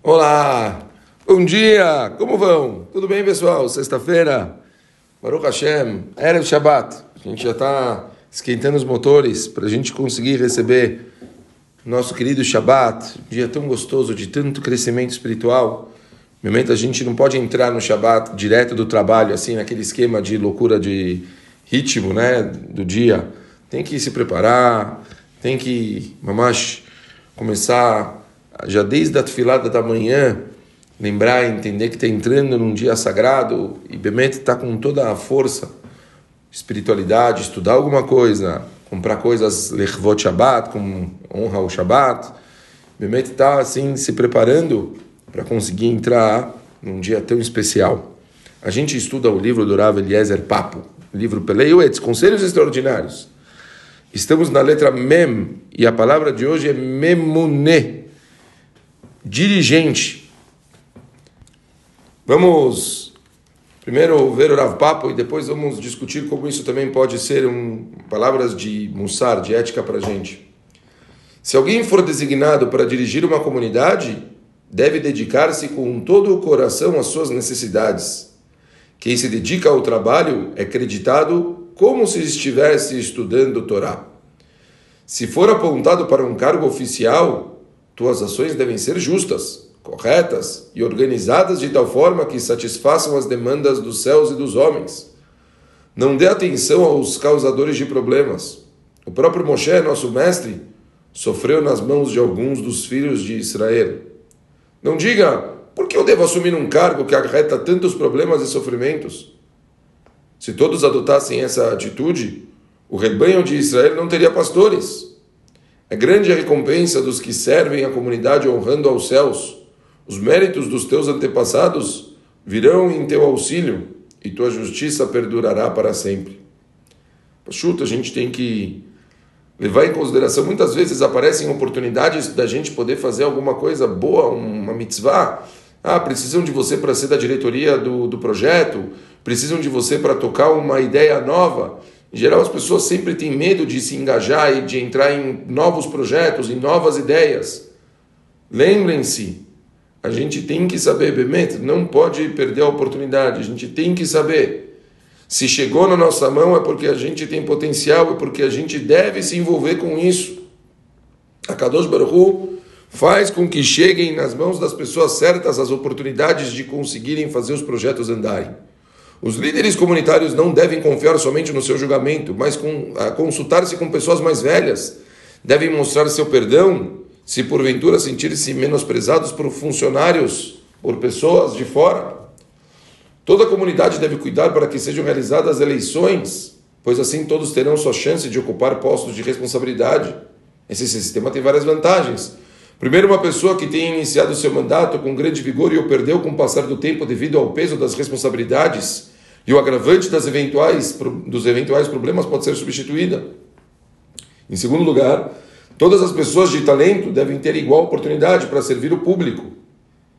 Olá, bom dia, como vão? Tudo bem, pessoal? Sexta-feira, Baruch Hashem, Erev Shabbat. A gente já está esquentando os motores para a gente conseguir receber nosso querido Shabbat, um dia tão gostoso, de tanto crescimento espiritual. No momento a gente não pode entrar no Shabbat direto do trabalho, assim, naquele esquema de loucura de ritmo, né, do dia. Tem que se preparar, tem que, mamash, começar já desde a tefilada da manhã, lembrar entender que está entrando num dia sagrado e Bemet está com toda a força, espiritualidade, estudar alguma coisa, comprar coisas lechvot Shabbat, com honra ao Shabbat. Bemet está assim se preparando para conseguir entrar num dia tão especial. A gente estuda o livro do Rav Eliezer Papo, livro Peleiuetz, Conselhos Extraordinários. Estamos na letra Mem e a palavra de hoje é Memuné dirigente. Vamos primeiro ver o Rav Papo e depois vamos discutir como isso também pode ser um, palavras de mussar, de ética para a gente. Se alguém for designado para dirigir uma comunidade, deve dedicar-se com todo o coração às suas necessidades. Quem se dedica ao trabalho é creditado como se estivesse estudando Torá. Se for apontado para um cargo oficial, tuas ações devem ser justas, corretas e organizadas de tal forma que satisfaçam as demandas dos céus e dos homens. Não dê atenção aos causadores de problemas. O próprio Moshe, nosso mestre, sofreu nas mãos de alguns dos filhos de Israel. Não diga, por que eu devo assumir um cargo que acarreta tantos problemas e sofrimentos? Se todos adotassem essa atitude, o rebanho de Israel não teria pastores. É grande a recompensa dos que servem a comunidade honrando aos céus. Os méritos dos teus antepassados virão em teu auxílio e tua justiça perdurará para sempre. Chuta, a gente tem que levar em consideração. Muitas vezes aparecem oportunidades da gente poder fazer alguma coisa boa, uma mitzvah. Ah, precisam de você para ser da diretoria do, do projeto, precisam de você para tocar uma ideia nova. Em geral, as pessoas sempre têm medo de se engajar e de entrar em novos projetos, em novas ideias. Lembrem-se, a gente tem que saber, Bemet, não pode perder a oportunidade, a gente tem que saber. Se chegou na nossa mão é porque a gente tem potencial, é porque a gente deve se envolver com isso. A Kadosh Baruch faz com que cheguem nas mãos das pessoas certas as oportunidades de conseguirem fazer os projetos andarem. Os líderes comunitários não devem confiar somente no seu julgamento, mas com, consultar-se com pessoas mais velhas. Devem mostrar seu perdão se porventura sentirem-se menosprezados por funcionários, por pessoas de fora. Toda a comunidade deve cuidar para que sejam realizadas eleições, pois assim todos terão sua chance de ocupar postos de responsabilidade. Esse sistema tem várias vantagens. Primeiro, uma pessoa que tem iniciado seu mandato com grande vigor e o perdeu com o passar do tempo devido ao peso das responsabilidades e o agravante das eventuais, dos eventuais problemas pode ser substituída. Em segundo lugar, todas as pessoas de talento devem ter igual oportunidade para servir o público.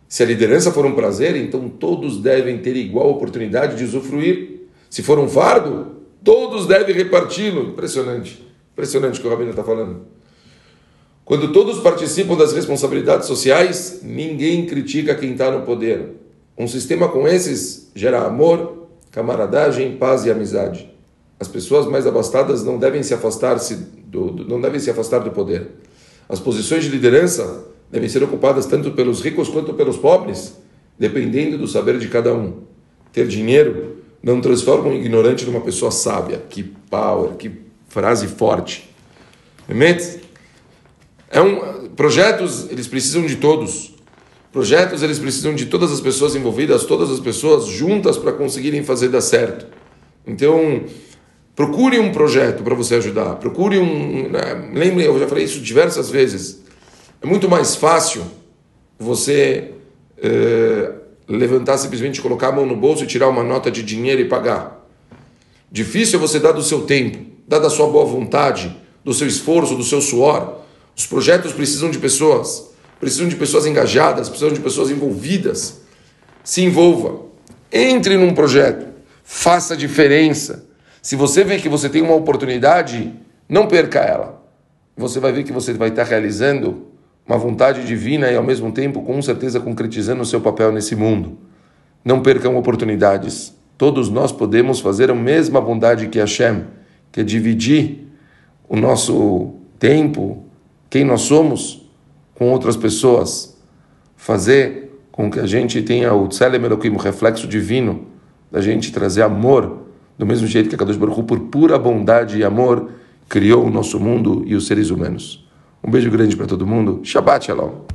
Se a liderança for um prazer, então todos devem ter igual oportunidade de usufruir. Se for um fardo, todos devem reparti-lo. Impressionante. Impressionante o que o Rabino está falando. Quando todos participam das responsabilidades sociais, ninguém critica quem está no poder. Um sistema com esses gera amor, camaradagem, paz e amizade. As pessoas mais abastadas não devem se afastar -se do, do, não devem se afastar do poder. As posições de liderança devem ser ocupadas tanto pelos ricos quanto pelos pobres, dependendo do saber de cada um. Ter dinheiro não transforma um ignorante numa pessoa sábia. Que power, que frase forte. Realmente, é um, projetos, eles precisam de todos. Projetos, eles precisam de todas as pessoas envolvidas, todas as pessoas juntas para conseguirem fazer dar certo. Então, procure um projeto para você ajudar. Procure um. Né, lembre, eu já falei isso diversas vezes. É muito mais fácil você é, levantar simplesmente, colocar a mão no bolso e tirar uma nota de dinheiro e pagar. Difícil é você dar do seu tempo, dar da sua boa vontade, do seu esforço, do seu suor. Os projetos precisam de pessoas, precisam de pessoas engajadas, precisam de pessoas envolvidas. Se envolva, entre num projeto, faça diferença. Se você vê que você tem uma oportunidade, não perca ela. Você vai ver que você vai estar realizando uma vontade divina e ao mesmo tempo com certeza concretizando o seu papel nesse mundo. Não percam oportunidades. Todos nós podemos fazer a mesma bondade que Hashem, que é dividir o nosso tempo, quem nós somos, com outras pessoas. Fazer com que a gente tenha o Tselem o reflexo divino, da gente trazer amor, do mesmo jeito que a Kadosh Baruch por pura bondade e amor, criou o nosso mundo e os seres humanos. Um beijo grande para todo mundo. Shabbat Shalom.